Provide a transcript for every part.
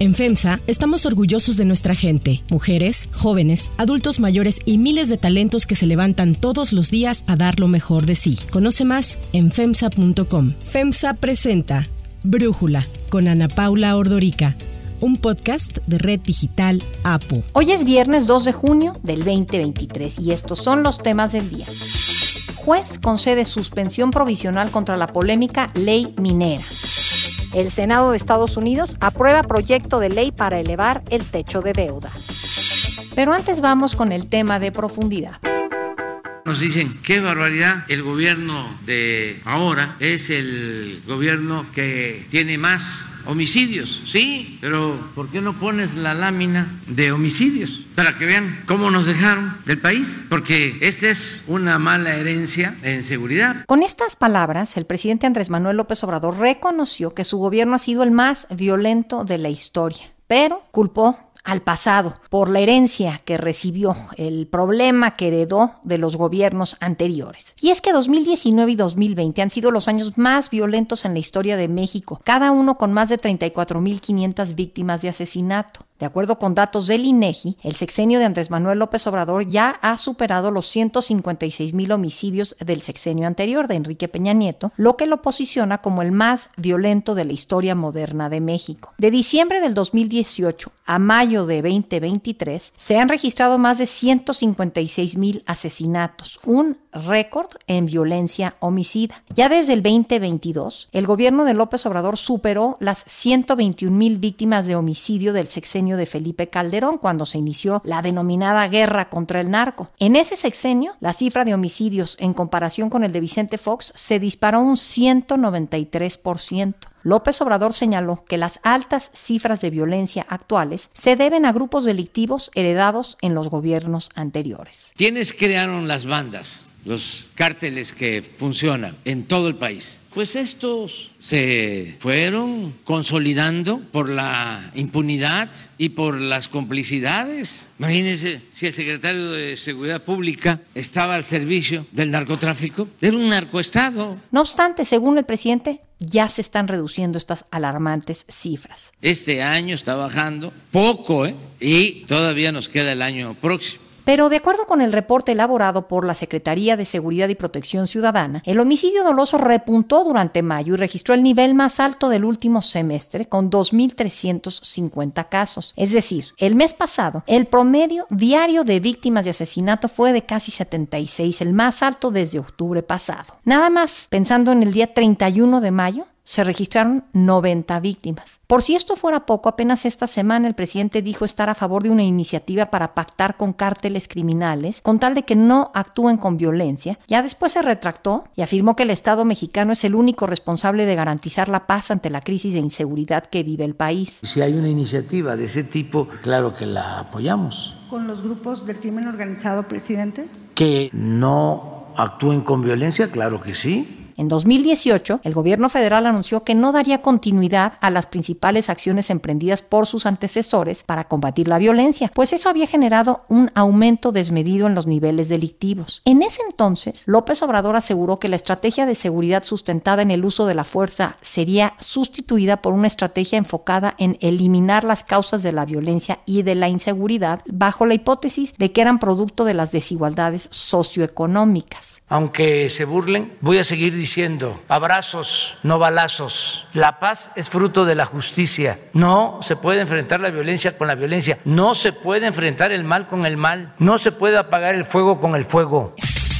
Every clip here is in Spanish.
En FEMSA estamos orgullosos de nuestra gente, mujeres, jóvenes, adultos mayores y miles de talentos que se levantan todos los días a dar lo mejor de sí. Conoce más en FEMSA.com. FEMSA presenta Brújula con Ana Paula Ordorica un podcast de Red Digital APO. Hoy es viernes 2 de junio del 2023 y estos son los temas del día. Juez concede suspensión provisional contra la polémica ley minera. El Senado de Estados Unidos aprueba proyecto de ley para elevar el techo de deuda. Pero antes vamos con el tema de profundidad. Nos dicen, qué barbaridad, el gobierno de ahora es el gobierno que tiene más homicidios, sí, pero ¿por qué no pones la lámina de homicidios? Para que vean cómo nos dejaron del país, porque esta es una mala herencia en seguridad. Con estas palabras, el presidente Andrés Manuel López Obrador reconoció que su gobierno ha sido el más violento de la historia, pero culpó al pasado, por la herencia que recibió, el problema que heredó de los gobiernos anteriores. Y es que 2019 y 2020 han sido los años más violentos en la historia de México, cada uno con más de 34.500 víctimas de asesinato. De acuerdo con datos del INEGI, el sexenio de Andrés Manuel López Obrador ya ha superado los 156 mil homicidios del sexenio anterior de Enrique Peña Nieto, lo que lo posiciona como el más violento de la historia moderna de México. De diciembre del 2018 a mayo de 2023 se han registrado más de 156 mil asesinatos, un récord en violencia homicida. Ya desde el 2022, el gobierno de López Obrador superó las 121 mil víctimas de homicidio del sexenio de Felipe Calderón cuando se inició la denominada guerra contra el narco. En ese sexenio, la cifra de homicidios en comparación con el de Vicente Fox se disparó un 193%. López Obrador señaló que las altas cifras de violencia actuales se deben a grupos delictivos heredados en los gobiernos anteriores. ¿Quiénes crearon las bandas? los cárteles que funcionan en todo el país. Pues estos se fueron consolidando por la impunidad y por las complicidades. Imagínense si el secretario de Seguridad Pública estaba al servicio del narcotráfico. Era un narcoestado. No obstante, según el presidente, ya se están reduciendo estas alarmantes cifras. Este año está bajando poco, ¿eh? Y todavía nos queda el año próximo. Pero de acuerdo con el reporte elaborado por la Secretaría de Seguridad y Protección Ciudadana, el homicidio doloso repuntó durante mayo y registró el nivel más alto del último semestre con 2.350 casos. Es decir, el mes pasado, el promedio diario de víctimas de asesinato fue de casi 76, el más alto desde octubre pasado. Nada más, pensando en el día 31 de mayo, se registraron 90 víctimas. Por si esto fuera poco, apenas esta semana el presidente dijo estar a favor de una iniciativa para pactar con cárteles criminales con tal de que no actúen con violencia. Ya después se retractó y afirmó que el Estado mexicano es el único responsable de garantizar la paz ante la crisis de inseguridad que vive el país. Si hay una iniciativa de ese tipo, claro que la apoyamos. ¿Con los grupos del crimen organizado, presidente? Que no actúen con violencia, claro que sí en 2018, el gobierno federal anunció que no daría continuidad a las principales acciones emprendidas por sus antecesores para combatir la violencia, pues eso había generado un aumento desmedido en los niveles delictivos. En ese entonces, López Obrador aseguró que la estrategia de seguridad sustentada en el uso de la fuerza sería sustituida por una estrategia enfocada en eliminar las causas de la violencia y de la inseguridad bajo la hipótesis de que eran producto de las desigualdades socioeconómicas aunque se burlen, voy a seguir diciendo, abrazos, no balazos. La paz es fruto de la justicia. No se puede enfrentar la violencia con la violencia. No se puede enfrentar el mal con el mal. No se puede apagar el fuego con el fuego.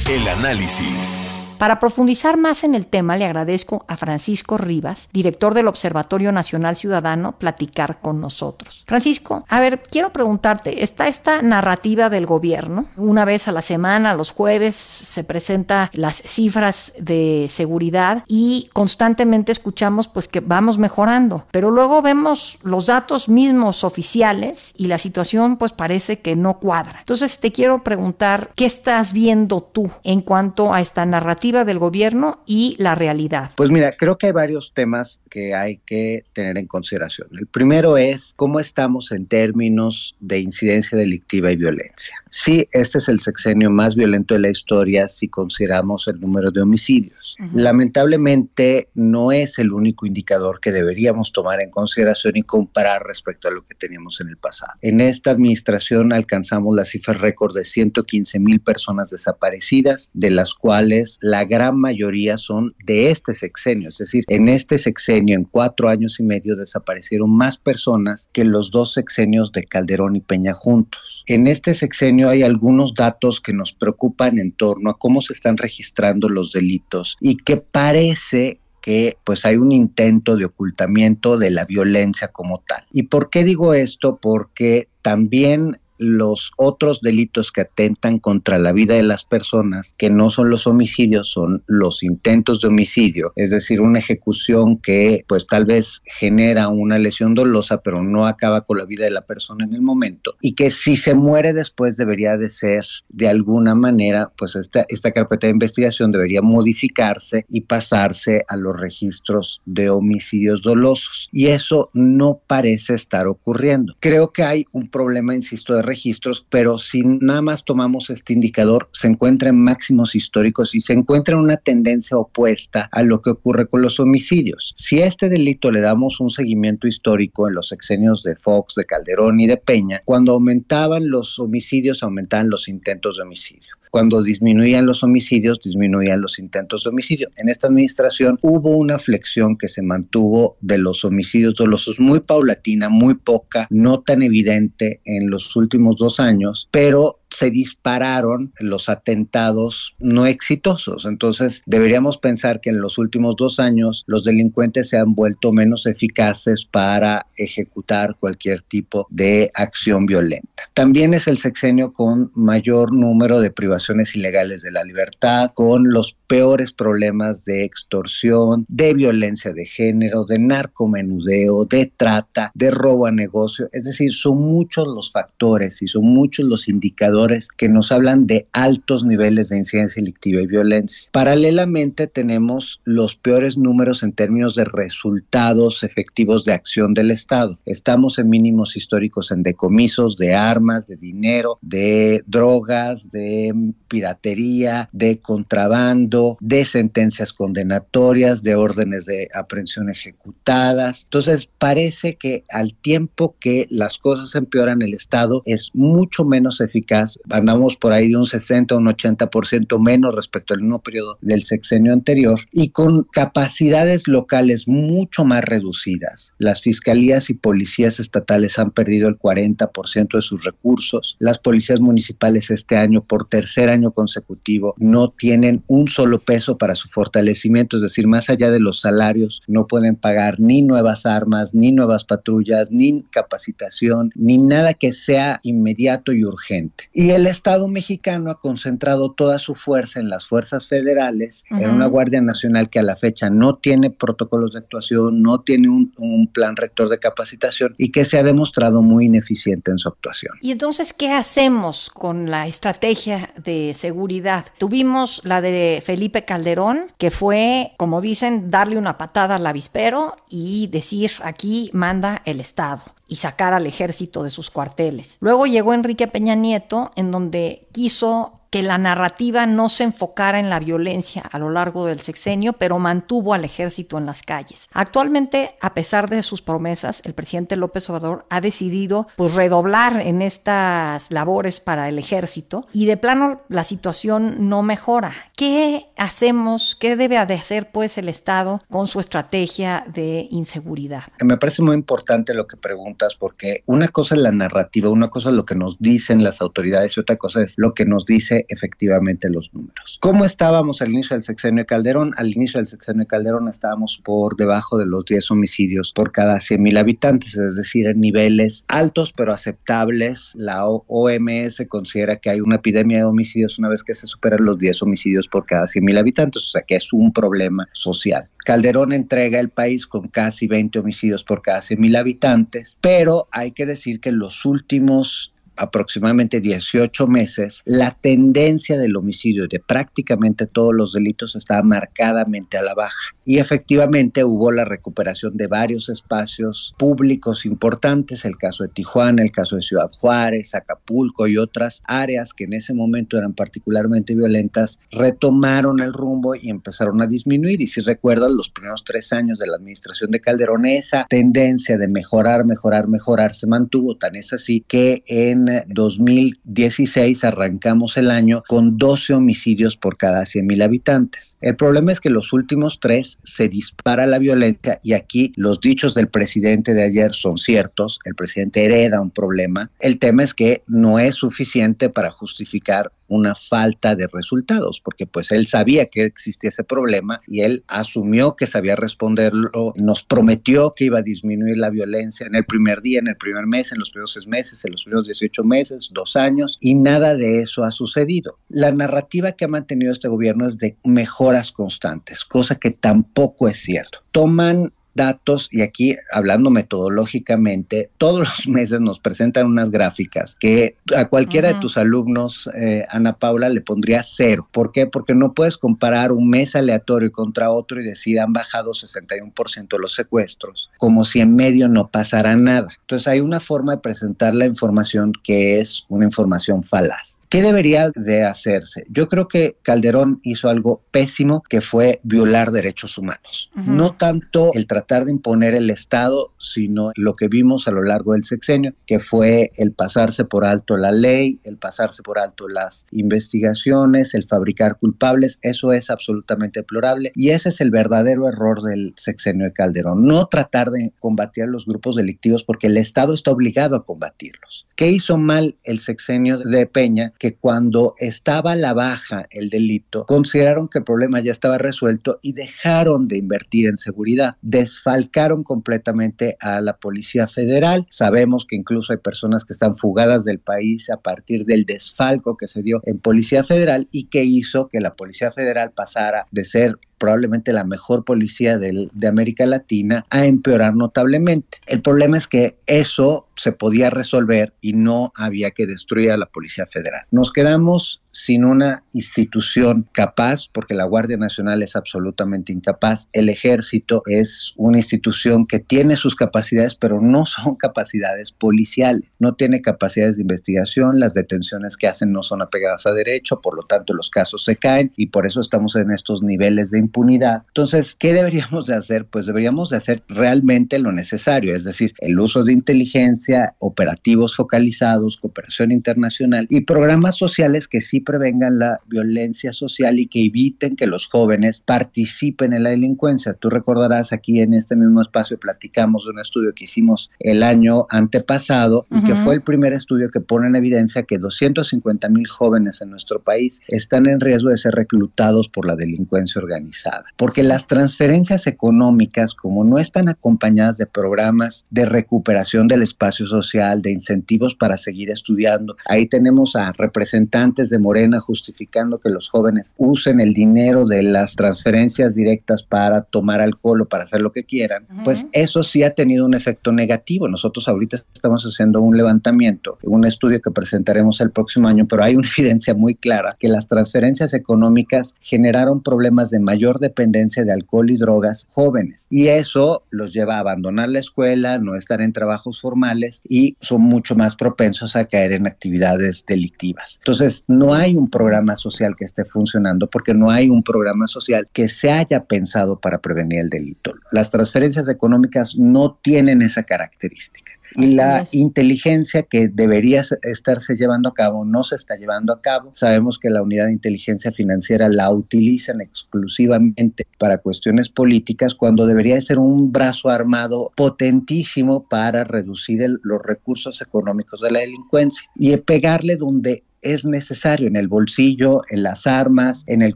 El análisis. Para profundizar más en el tema, le agradezco a Francisco Rivas, director del Observatorio Nacional Ciudadano, platicar con nosotros. Francisco, a ver, quiero preguntarte, está esta narrativa del gobierno, una vez a la semana, los jueves, se presenta las cifras de seguridad y constantemente escuchamos pues que vamos mejorando, pero luego vemos los datos mismos oficiales y la situación pues parece que no cuadra. Entonces te quiero preguntar, ¿qué estás viendo tú en cuanto a esta narrativa? Del gobierno y la realidad? Pues mira, creo que hay varios temas que hay que tener en consideración. El primero es cómo estamos en términos de incidencia delictiva y violencia. Sí, este es el sexenio más violento de la historia si consideramos el número de homicidios. Lamentablemente no es el único indicador que deberíamos tomar en consideración y comparar respecto a lo que teníamos en el pasado. En esta administración alcanzamos la cifra récord de 115 mil personas desaparecidas, de las cuales la gran mayoría son de este sexenio. Es decir, en este sexenio, en cuatro años y medio, desaparecieron más personas que los dos sexenios de Calderón y Peña juntos. En este sexenio hay algunos datos que nos preocupan en torno a cómo se están registrando los delitos y que parece que pues hay un intento de ocultamiento de la violencia como tal. ¿Y por qué digo esto? Porque también los otros delitos que atentan contra la vida de las personas, que no son los homicidios, son los intentos de homicidio, es decir, una ejecución que pues tal vez genera una lesión dolosa, pero no acaba con la vida de la persona en el momento, y que si se muere después debería de ser de alguna manera, pues esta, esta carpeta de investigación debería modificarse y pasarse a los registros de homicidios dolosos. Y eso no parece estar ocurriendo. Creo que hay un problema, insisto, de registros, pero si nada más tomamos este indicador, se encuentra en máximos históricos y se encuentra en una tendencia opuesta a lo que ocurre con los homicidios. Si a este delito le damos un seguimiento histórico en los sexenios de Fox, de Calderón y de Peña, cuando aumentaban los homicidios, aumentaban los intentos de homicidio cuando disminuían los homicidios, disminuían los intentos de homicidio. En esta administración hubo una flexión que se mantuvo de los homicidios dolosos muy paulatina, muy poca, no tan evidente en los últimos dos años, pero se dispararon los atentados no exitosos. Entonces, deberíamos pensar que en los últimos dos años los delincuentes se han vuelto menos eficaces para ejecutar cualquier tipo de acción violenta. También es el sexenio con mayor número de privaciones ilegales de la libertad, con los peores problemas de extorsión, de violencia de género, de narcomenudeo, de trata, de robo a negocio. Es decir, son muchos los factores y son muchos los indicadores que nos hablan de altos niveles de incidencia delictiva y violencia. Paralelamente tenemos los peores números en términos de resultados efectivos de acción del Estado. Estamos en mínimos históricos en decomisos de armas, de dinero, de drogas, de piratería, de contrabando, de sentencias condenatorias, de órdenes de aprehensión ejecutadas. Entonces parece que al tiempo que las cosas empeoran, el Estado es mucho menos eficaz andamos por ahí de un 60 a un 80% menos respecto al mismo periodo del sexenio anterior y con capacidades locales mucho más reducidas. Las fiscalías y policías estatales han perdido el 40% de sus recursos. Las policías municipales este año, por tercer año consecutivo, no tienen un solo peso para su fortalecimiento, es decir, más allá de los salarios, no pueden pagar ni nuevas armas, ni nuevas patrullas, ni capacitación, ni nada que sea inmediato y urgente. Y el Estado mexicano ha concentrado toda su fuerza en las fuerzas federales, en una Guardia Nacional que a la fecha no tiene protocolos de actuación, no tiene un, un, plan rector de capacitación y que se ha demostrado muy ineficiente en su actuación. Y entonces, ¿qué hacemos con la estrategia de seguridad? Tuvimos la de Felipe Calderón, que fue, como dicen, darle una patada al avispero y decir, aquí manda el Estado y sacar al ejército de sus cuarteles. Luego llegó Enrique Peña Nieto, en donde quiso que la narrativa no se enfocara en la violencia a lo largo del sexenio, pero mantuvo al ejército en las calles. Actualmente, a pesar de sus promesas, el presidente López Obrador ha decidido pues redoblar en estas labores para el ejército y de plano la situación no mejora. ¿Qué hacemos? ¿Qué debe de hacer pues el Estado con su estrategia de inseguridad? Me parece muy importante lo que preguntas porque una cosa es la narrativa, una cosa es lo que nos dicen las autoridades y otra cosa es lo que nos dice efectivamente los números. ¿Cómo estábamos al inicio del sexenio de Calderón? Al inicio del sexenio de Calderón estábamos por debajo de los 10 homicidios por cada 100 mil habitantes, es decir, en niveles altos pero aceptables. La OMS considera que hay una epidemia de homicidios una vez que se superan los 10 homicidios por cada 100 mil habitantes, o sea que es un problema social. Calderón entrega el país con casi 20 homicidios por cada 100 mil habitantes, pero hay que decir que los últimos aproximadamente 18 meses, la tendencia del homicidio de prácticamente todos los delitos estaba marcadamente a la baja. Y efectivamente hubo la recuperación de varios espacios públicos importantes, el caso de Tijuana, el caso de Ciudad Juárez, Acapulco y otras áreas que en ese momento eran particularmente violentas, retomaron el rumbo y empezaron a disminuir. Y si recuerdan, los primeros tres años de la administración de Calderón, esa tendencia de mejorar, mejorar, mejorar se mantuvo. Tan es así que en 2016 arrancamos el año con 12 homicidios por cada 100 mil habitantes. El problema es que los últimos tres se dispara la violencia y aquí los dichos del presidente de ayer son ciertos. El presidente hereda un problema. El tema es que no es suficiente para justificar una falta de resultados, porque pues él sabía que existía ese problema y él asumió que sabía responderlo, nos prometió que iba a disminuir la violencia en el primer día, en el primer mes, en los primeros seis meses, en los primeros 18 meses, dos años, y nada de eso ha sucedido. La narrativa que ha mantenido este gobierno es de mejoras constantes, cosa que tampoco es cierto. Toman datos y aquí hablando metodológicamente, todos los meses nos presentan unas gráficas que a cualquiera de tus alumnos, eh, Ana Paula, le pondría cero. ¿Por qué? Porque no puedes comparar un mes aleatorio contra otro y decir han bajado 61% los secuestros, como si en medio no pasara nada. Entonces hay una forma de presentar la información que es una información falaz. ¿Qué debería de hacerse? Yo creo que Calderón hizo algo pésimo que fue violar derechos humanos. No tanto el tratar de imponer el Estado, sino lo que vimos a lo largo del sexenio, que fue el pasarse por alto la ley, el pasarse por alto las investigaciones, el fabricar culpables. Eso es absolutamente deplorable y ese es el verdadero error del sexenio de Calderón. No tratar de combatir los grupos delictivos porque el Estado está obligado a combatirlos. ¿Qué hizo mal el sexenio de Peña? que cuando estaba a la baja el delito, consideraron que el problema ya estaba resuelto y dejaron de invertir en seguridad. Desfalcaron completamente a la Policía Federal. Sabemos que incluso hay personas que están fugadas del país a partir del desfalco que se dio en Policía Federal y que hizo que la Policía Federal pasara de ser probablemente la mejor policía de América Latina, a empeorar notablemente. El problema es que eso se podía resolver y no había que destruir a la Policía Federal. Nos quedamos sin una institución capaz, porque la Guardia Nacional es absolutamente incapaz, el ejército es una institución que tiene sus capacidades, pero no son capacidades policiales, no tiene capacidades de investigación, las detenciones que hacen no son apegadas a derecho, por lo tanto los casos se caen y por eso estamos en estos niveles de impunidad. Entonces, ¿qué deberíamos de hacer? Pues deberíamos de hacer realmente lo necesario, es decir, el uso de inteligencia, operativos focalizados, cooperación internacional y programas sociales que sí prevengan la violencia social y que eviten que los jóvenes participen en la delincuencia. Tú recordarás aquí en este mismo espacio platicamos de un estudio que hicimos el año antepasado y que fue el primer estudio que pone en evidencia que 250 mil jóvenes en nuestro país están en riesgo de ser reclutados por la delincuencia organizada. Porque las transferencias económicas, como no están acompañadas de programas de recuperación del espacio social, de incentivos para seguir estudiando, ahí tenemos a representantes de Morena justificando que los jóvenes usen el dinero de las transferencias directas para tomar alcohol o para hacer lo que quieran, pues eso sí ha tenido un efecto negativo. Nosotros ahorita estamos haciendo un levantamiento, un estudio que presentaremos el próximo año, pero hay una evidencia muy clara que las transferencias económicas generaron problemas de mayor dependencia de alcohol y drogas jóvenes y eso los lleva a abandonar la escuela, no estar en trabajos formales y son mucho más propensos a caer en actividades delictivas. Entonces, no hay un programa social que esté funcionando porque no hay un programa social que se haya pensado para prevenir el delito. Las transferencias económicas no tienen esa característica y la inteligencia que debería estarse llevando a cabo no se está llevando a cabo. Sabemos que la unidad de inteligencia financiera la utilizan exclusivamente para cuestiones políticas cuando debería ser un brazo armado potentísimo para reducir los recursos económicos de la delincuencia y pegarle donde es necesario en el bolsillo, en las armas, en el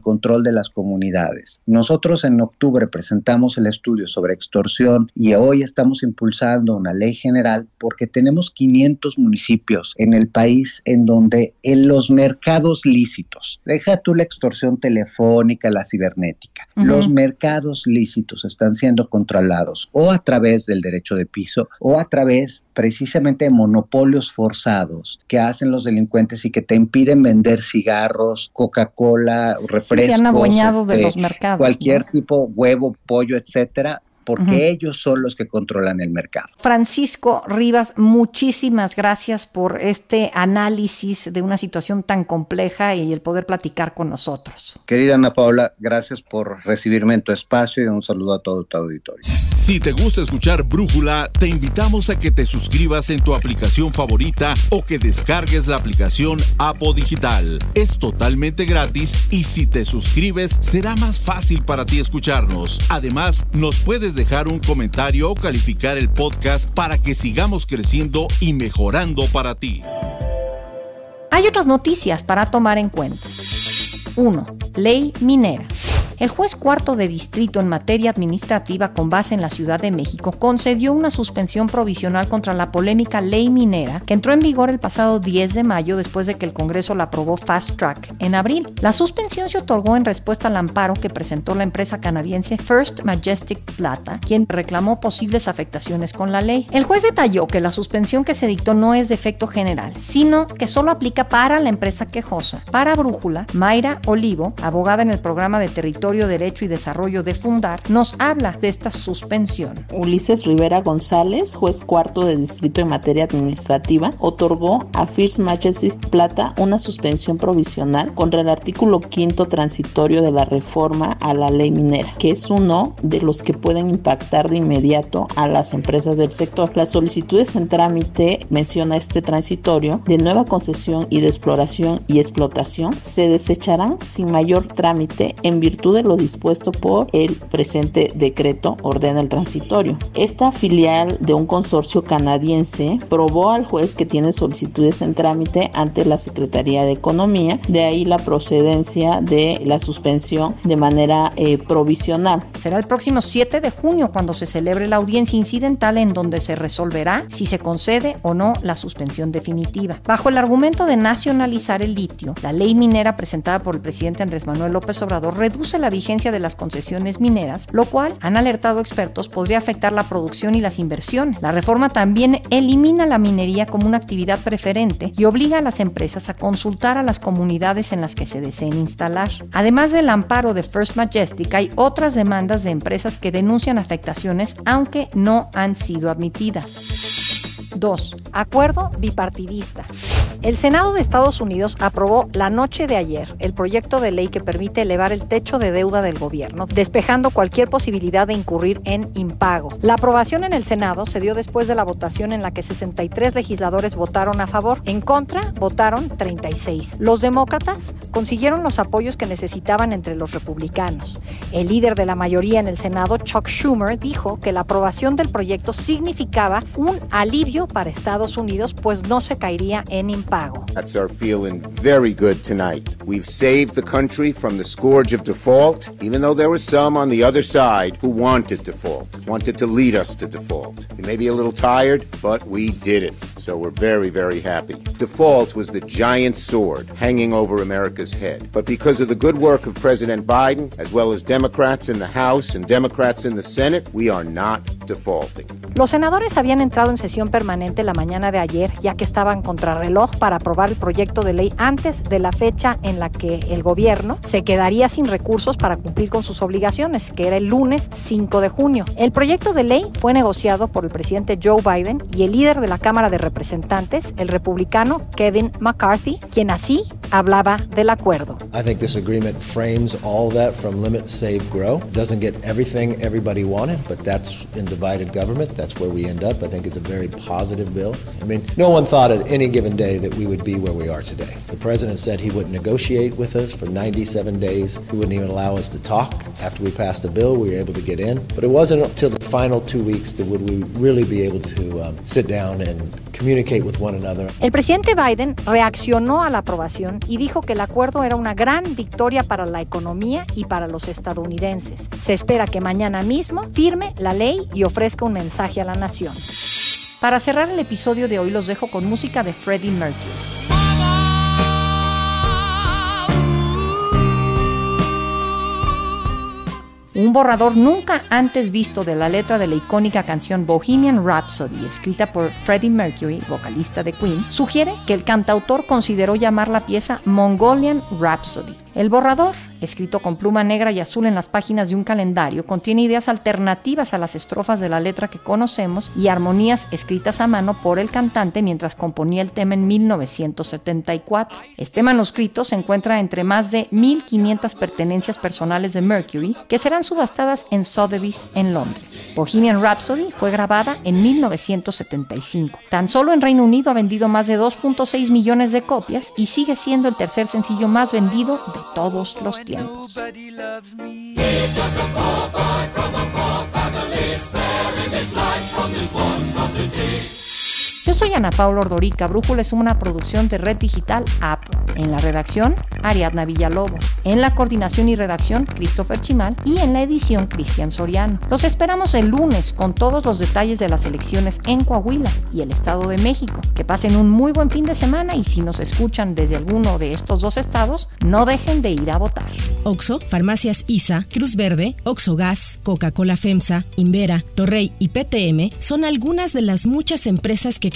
control de las comunidades. Nosotros en octubre presentamos el estudio sobre extorsión y hoy estamos impulsando una ley general porque tenemos 500 municipios en el país en donde en los mercados lícitos, deja tú la extorsión telefónica, la cibernética, los mercados lícitos están siendo controlados o a través del derecho de piso o a través precisamente monopolios forzados que hacen los delincuentes y que te impiden vender cigarros, Coca-Cola, refrescos, se han adueñado de este, los mercados, cualquier tipo, huevo, pollo, etcétera, porque ellos son los que controlan el mercado. Francisco Rivas, muchísimas gracias por este análisis de una situación tan compleja y el poder platicar con nosotros. Querida Ana Paula, gracias por recibirme en tu espacio y un saludo a todo tu auditorio. Si te gusta escuchar Brújula, te invitamos a que te suscribas en tu aplicación favorita o que descargues la aplicación Apo Digital. Es totalmente gratis y si te suscribes será más fácil para ti escucharnos. Además, nos puedes dejar un comentario o calificar el podcast para que sigamos creciendo y mejorando para ti. Hay otras noticias para tomar en cuenta. 1. Ley minera. El juez cuarto de distrito en materia administrativa con base en la Ciudad de México concedió una suspensión provisional contra la polémica ley minera que entró en vigor el pasado 10 de mayo después de que el Congreso la aprobó fast track en abril. La suspensión se otorgó en respuesta al amparo que presentó la empresa canadiense First Majestic Plata, quien reclamó posibles afectaciones con la ley. El juez detalló que la suspensión que se dictó no es de efecto general, sino que solo aplica para la empresa quejosa. Para Brújula, Mayra Olivo, abogada en el programa de territorio Derecho y Desarrollo de Fundar, nos habla de esta suspensión. Ulises Rivera González, juez cuarto de distrito en materia administrativa, otorgó a First Majesty Plata una suspensión provisional contra el artículo quinto transitorio de la reforma a la ley minera, que es uno de los que pueden impactar de inmediato a las empresas del sector. Las solicitudes en trámite, menciona este transitorio, de nueva concesión y de exploración y explotación se desecharán sin mayor trámite en virtud de lo dispuesto por el presente decreto ordena el transitorio. Esta filial de un consorcio canadiense probó al juez que tiene solicitudes en trámite ante la Secretaría de Economía, de ahí la procedencia de la suspensión de manera eh, provisional. Será el próximo 7 de junio cuando se celebre la audiencia incidental en donde se resolverá si se concede o no la suspensión definitiva. Bajo el argumento de nacionalizar el litio, la ley minera presentada por el presidente Andrés Manuel López Obrador reduce la vigencia de las concesiones mineras, lo cual, han alertado expertos, podría afectar la producción y las inversiones. La reforma también elimina la minería como una actividad preferente y obliga a las empresas a consultar a las comunidades en las que se deseen instalar. Además del amparo de First Majestic, hay otras demandas de empresas que denuncian afectaciones aunque no han sido admitidas. 2. Acuerdo bipartidista. El Senado de Estados Unidos aprobó la noche de ayer el proyecto de ley que permite elevar el techo de deuda del gobierno, despejando cualquier posibilidad de incurrir en impago. La aprobación en el Senado se dio después de la votación en la que 63 legisladores votaron a favor. En contra votaron 36. Los demócratas consiguieron los apoyos que necesitaban entre los republicanos. El líder de la mayoría en el Senado, Chuck Schumer, dijo que la aprobación del proyecto significaba un alivio para Estados Unidos, pues no se caería en impago. That's our feeling very good tonight. We've saved the country from the scourge of default, even though there were some on the other side who wanted default, wanted to lead us to default. We may be a little tired, but we did it. So we're very, very happy. Default was the giant sword hanging over America's head. But because of the good work of President Biden, as well as Democrats in the House and Democrats in the Senate, we are not defaulting. Los senadores habían entrado en sesión permanente la mañana de ayer, ya que estaban contrarreloj para aprobar el proyecto de ley antes de la fecha en la que el gobierno se quedaría sin recursos para cumplir con sus obligaciones, que era el lunes 5 de junio. El proyecto de ley fue negociado por el presidente Joe Biden y el líder de la Cámara de Representantes, el republicano Kevin McCarthy, quien así hablaba del acuerdo. I think this agreement frames all that from limit, save, grow. Doesn't get everything everybody wanted, but that's in divided government. That's where we end up. I think it's a very positive bill. I mean, no one thought at any given day that we would be where we are today. The president said he wouldn't negotiate with us for 97 days. He wouldn't even allow us to talk. After we passed the bill, we were able to get in. But it wasn't until the final two weeks that would we really be able to um, sit down and communicate with one another. El presidente Biden reaccionó a la aprobación y dijo que el acuerdo era una gran victoria para la economía y para los estadounidenses. Se espera que mañana mismo firme la ley y ofrezca un mensaje a la nación. Para cerrar el episodio de hoy los dejo con música de Freddie Mercury. Un borrador nunca antes visto de la letra de la icónica canción Bohemian Rhapsody, escrita por Freddie Mercury, vocalista de Queen, sugiere que el cantautor consideró llamar la pieza Mongolian Rhapsody. El borrador escrito con pluma negra y azul en las páginas de un calendario, contiene ideas alternativas a las estrofas de la letra que conocemos y armonías escritas a mano por el cantante mientras componía el tema en 1974. Este manuscrito se encuentra entre más de 1.500 pertenencias personales de Mercury que serán subastadas en Sotheby's en Londres. Bohemian Rhapsody fue grabada en 1975. Tan solo en Reino Unido ha vendido más de 2.6 millones de copias y sigue siendo el tercer sencillo más vendido de todos los tiempos. Yo soy Ana Paula Ordorica. Brújula es una producción de Red Digital App. En la redacción, Ariadna Villalobos. En la coordinación y redacción, Christopher Chimal. Y en la edición, Cristian Soriano. Los esperamos el lunes con todos los detalles de las elecciones en Coahuila y el Estado de México. Que pasen un muy buen fin de semana y si nos escuchan desde alguno de estos dos estados, no dejen de ir a votar. Oxo, Farmacias ISA, Cruz Verde, Oxo Gas, Coca-Cola FEMSA, Invera, Torrey y PTM son algunas de las muchas empresas que